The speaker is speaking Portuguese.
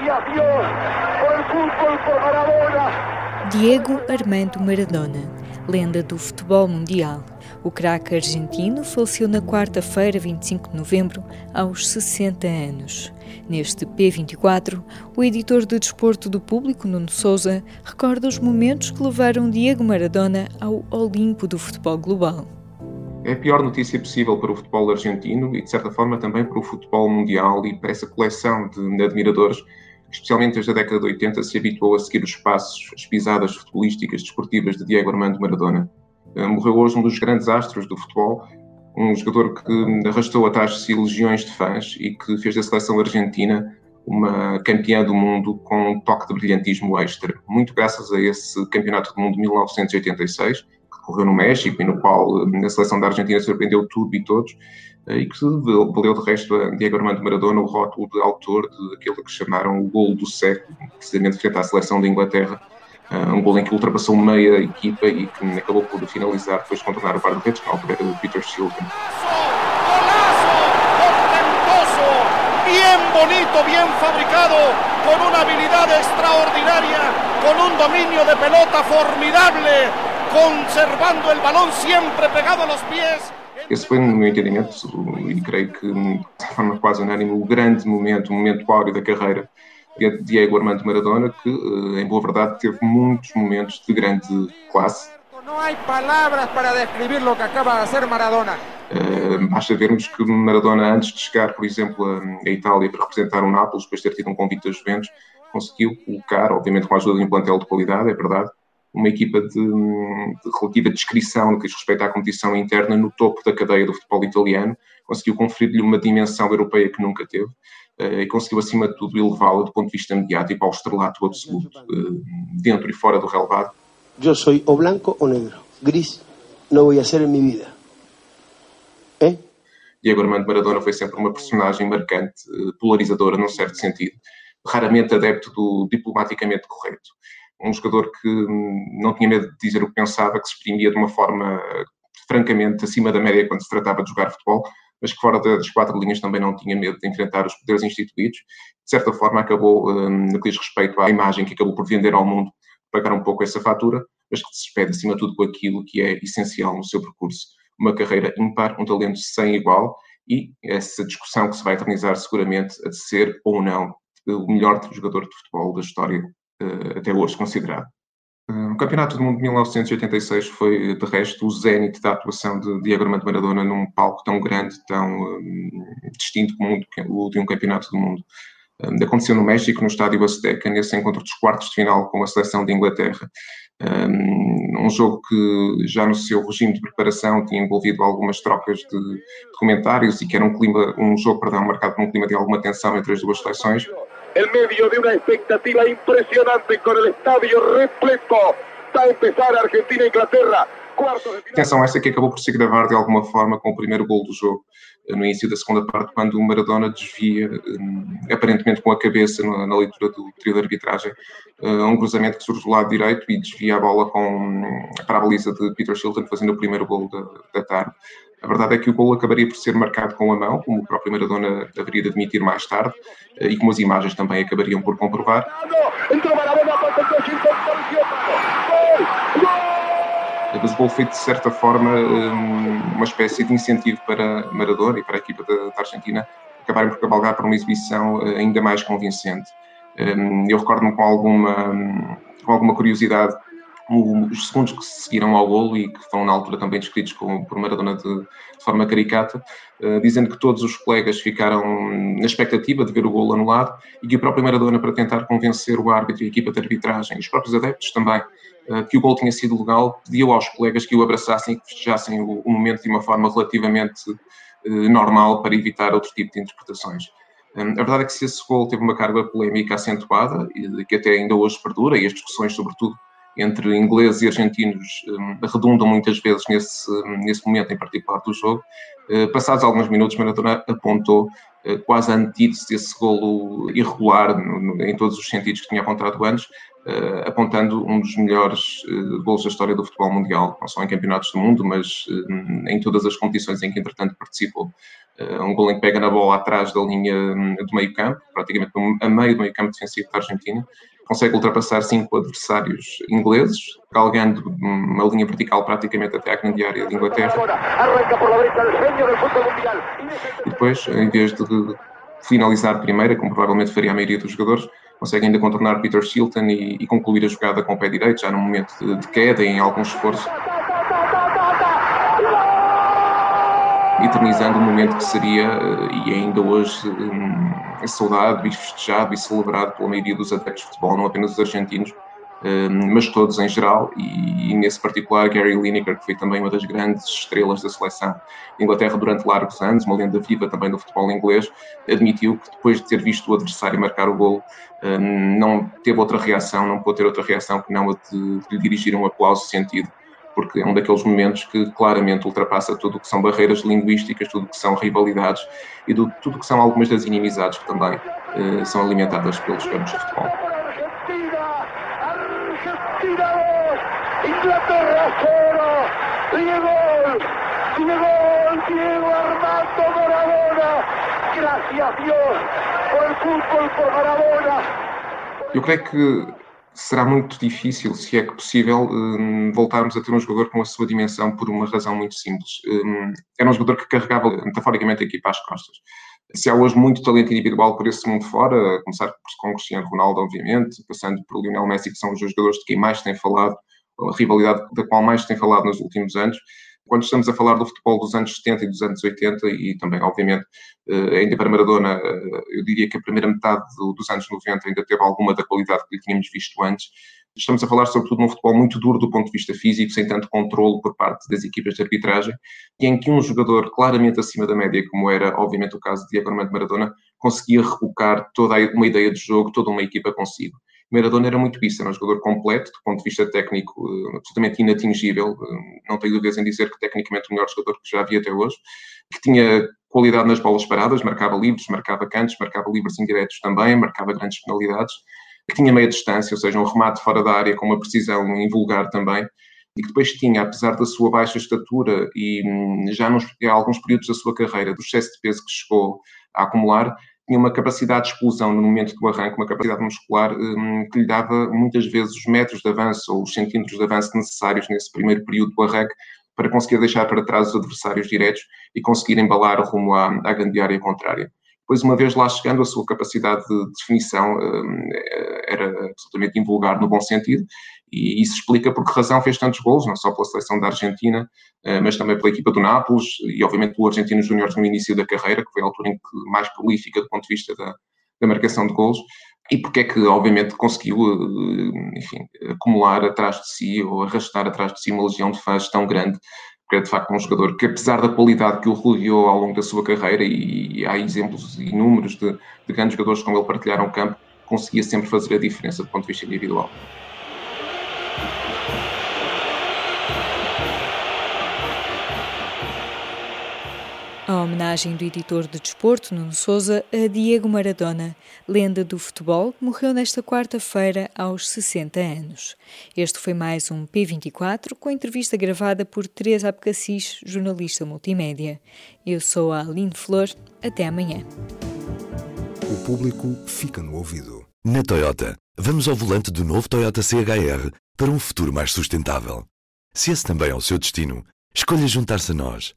Dios por el fútbol por Maradona. Diego Armando Maradona, lenda do futebol mundial. O craque argentino faleceu na quarta-feira, 25 de novembro, aos 60 anos. Neste P24, o editor de desporto do público, Nuno Souza, recorda os momentos que levaram Diego Maradona ao Olimpo do futebol global. É a pior notícia possível para o futebol argentino e, de certa forma, também para o futebol mundial e para essa coleção de admiradores especialmente desde a década de 80, se habituou a seguir os passos, as pisadas futebolísticas desportivas de Diego Armando Maradona. Eh, morreu hoje um dos grandes astros do futebol, um jogador que arrastou atrás de si legiões de fãs e que fez da seleção argentina uma campeã do mundo com um toque de brilhantismo extra. Muito graças a esse campeonato do mundo de 1986 ocorreu no México e no qual eh, a seleção da Argentina surpreendeu tudo e todos, eh, e que valeu de resto a Diego Armando Maradona o rótulo de autor daquilo que chamaram o gol do século, precisamente frente à seleção da Inglaterra, eh, um gol em que ultrapassou meia equipa e que acabou por finalizar depois de contornar o guarda-redes, que na altura era o Peter Shilton. bien bonito, bien fabricado, con una habilidad extraordinaria, con un dominio de pelota formidable, conservando el balón siempre pegado a los pies. Esse foi, no meu entendimento, e creio que de forma quase unânime, o grande momento, o momento áureo da carreira de Diego Armando Maradona, que, eh, em boa verdade, teve muitos momentos de grande classe. Não há palavras para descrever o que acaba de fazer Maradona. Uh, basta vermos que Maradona, antes de chegar, por exemplo, a, a Itália para representar o Nápoles, depois de ter tido um convite das Juventus, conseguiu colocar, obviamente com a ajuda de um plantel de qualidade, é verdade, uma equipa de, de relativa descrição no que diz respeito à competição interna no topo da cadeia do futebol italiano, conseguiu conferir-lhe uma dimensão europeia que nunca teve uh, e conseguiu, acima de tudo, elevá-la do ponto de vista mediático ao estrelato absoluto, uh, dentro e fora do relevado. Eu sou ou branco ou negro. Gris não vou ser em minha vida. Eh? Diego Armando Maradona foi sempre uma personagem marcante, eh, polarizadora num certo sentido, raramente adepto do diplomaticamente correto um jogador que não tinha medo de dizer o que pensava, que se exprimia de uma forma francamente acima da média quando se tratava de jogar futebol, mas que fora das quatro linhas também não tinha medo de enfrentar os poderes instituídos. De certa forma, acabou, hum, no que diz respeito à imagem que acabou por vender ao mundo, pagar um pouco essa fatura, mas que se despede acima de tudo com aquilo que é essencial no seu percurso. Uma carreira ímpar, um talento sem igual e essa discussão que se vai eternizar seguramente a de ser ou não o melhor jogador de futebol da história até hoje considerado. Uh, o Campeonato do Mundo de 1986 foi, de resto, o zénite da atuação de Diego Armando Maradona num palco tão grande, tão um, distinto como o de um Campeonato do Mundo. Um, aconteceu no México, no estádio Azteca, nesse encontro dos quartos de final com a seleção de Inglaterra. Um, um, jogo que já no seu regime de preparação tinha envolvido algumas trocas de, de comentários e que era um, clima, um jogo perdão, marcado por um clima de alguma tensão entre as duas seleções en medio de una expectativa impresionante con el estadio repleto. Está a empezar Argentina-Inglaterra. Atenção, essa que acabou por se gravar de alguma forma com o primeiro gol do jogo, no início da segunda parte, quando o Maradona desvia, um, aparentemente com a cabeça na, leitura do trio de arbitragem, uh, um cruzamento que surge do lado direito e desvia a bola com, para a baliza de Peter Shilton, fazendo o primeiro gol da, da tarde. A verdade é que o gol acabaria por ser marcado com a mão, como o próprio Maradona haveria de admitir mais tarde, eh, e como as imagens também acabariam por comprovar. Mas o gol foi, de certa forma, hum, uma espécie de incentivo para Maradona e para a equipa da, Argentina acabarem por cabalgar para uma exibição eh, ainda mais convincente. Eu recordo-me com alguma, com alguma curiosidade os segundos que seguiram ao golo e que foram na altura também descritos como, por Maradona de, de forma caricata, uh, dizendo que todos os colegas ficaram na expectativa de ver o golo anulado e que o próprio Maradona, para tentar convencer o árbitro e a equipa de arbitragem, e os próprios adeptos também, uh, que o golo tinha sido legal, pediu aos colegas que o abraçassem e que festejassem o, o momento de uma forma relativamente uh, normal para evitar outro tipo de interpretações. A verdade é que se esse gol teve uma carga polémica acentuada e que até ainda hoje perdura, e as discussões, sobretudo, entre ingleses e argentinos um, redundam muitas vezes nesse, nesse momento em particular do jogo. Uh, passados alguns minutos, Maradona apontou uh, quase a antítese desse golo irregular no, no, em todos os sentidos que tinha apontado antes, uh, apontando um dos melhores golos da história do futebol mundial, não só em campeonatos do mundo, mas em todas as competições em que entretanto participou. Um gol em que pega na bola atrás da linha hum, do meio campo, praticamente a meio do meio campo defensivo da Argentina, consegue ultrapassar cinco adversários ingleses, galgando uma linha vertical praticamente até à grande área de Inglaterra. E depois, em vez de finalizar primeira, como provavelmente faria a maioria dos jogadores, consegue ainda contornar Peter Shilton e, e concluir a jogada com o pé direito, já num momento de, de queda e em algum esforço. Eternizando um momento que seria, eh, e ainda hoje, um, saudado e festejado e celebrado pela maioria dos adeptos de futebol, não apenas os argentinos, um, mas todos em geral, e, e, nesse particular Gary Lineker, que foi também uma das grandes estrelas da seleção de Inglaterra durante largos anos, uma lenda viva também do futebol inglês, admitiu que depois de ter visto o adversário marcar o gol, um, não teve outra reação, não pôde ter outra reação que não a de, de lhe dirigir um aplauso sentido porque é um daqueles momentos que claramente ultrapassa tudo o que são barreiras linguísticas, tudo o que são rivalidades e do, tudo o que são algumas das inimizades que também eh, são alimentadas pelos campos de futebol. Inglaterra Diego, Diego Armando Maradona. Gracias Dios por el fútbol, por Maradona. Eu creio que será muito difícil, se é que possível, um, voltarmos a ter um jogador com a sua dimensão por uma razão muito simples. Um, era um jogador que carregava metaforicamente a equipa às costas. Se há hoje muito talento individual por esse mundo fora, a começar com Cristiano Ronaldo, obviamente, passando por Lionel Messi, que são os jogadores de quem mais tem falado, a rivalidade da qual mais tem falado nos últimos anos, quando estamos a falar do futebol dos anos 70 e dos anos 80, e também, obviamente, eh, ainda para Maradona, eh, eu diria que a primeira metade dos anos 90 ainda teve alguma da qualidade que tínhamos visto antes. Estamos a falar, sobretudo, num futebol muito duro do ponto de vista físico, sem tanto controle por parte das equipas de arbitragem, e em que um jogador claramente acima da média, como era, obviamente, o caso de Diego Armando Maradona, conseguia rebocar toda uma ideia de jogo, toda uma equipa consigo. Maradona era muito isso, era um jogador completo, do ponto de vista técnico, eh, absolutamente inatingível. Eh, não tenho dúvidas em dizer que tecnicamente o melhor jogador que já havia até hoje, que tinha qualidade nas bolas paradas, marcava livres, marcava cantos, marcava livres indiretos também, marcava grandes penalidades, que tinha meia distância, ou seja, um remate fora da área com uma precisão invulgar também, e que depois tinha, apesar da sua baixa estatura e hum, já nos, em alguns períodos da sua carreira, do excesso de peso que chegou a acumular, tinha uma capacidade de explosão no momento do arranque, uma capacidade muscular um, que lhe dava muitas vezes os metros de avanço ou os centímetros de avanço necessários nesse primeiro período do arranque para conseguir deixar para trás os adversários diretos e conseguir embalar rumo à, à grande área contrária. Depois, uma vez lá chegando, a sua capacidade de definição um, era absolutamente invulgar no bom sentido e isso explica por que razão fez tantos gols, não só pela seleção da Argentina, eh, mas também pela equipa do Nápoles e, obviamente, pelo Argentino Júnior no início da carreira, que foi a altura em que mais prolífica do ponto de vista da, da marcação de gols. E porque é que, obviamente, conseguiu, eh, enfim, acumular atrás de si ou arrastar atrás de si uma legião de fãs tão grande porque é de facto um jogador que, apesar da qualidade que o rodeou ao longo da sua carreira, e, há exemplos inúmeros de, de grandes jogadores com ele partilharam o campo, conseguia sempre fazer a diferença do ponto de vista individual. A homenagem do editor de desporto, Nuno Souza, a Diego Maradona, lenda do futebol, morreu nesta quarta-feira aos 60 anos. Este foi mais um P24 com entrevista gravada por Teresa Abcacis, jornalista multimédia. Eu sou a Aline Flor. Até amanhã. O público fica no ouvido. Na Toyota, vamos ao volante do novo Toyota CHR para um futuro mais sustentável. Se esse também é o seu destino, escolha juntar-se a nós.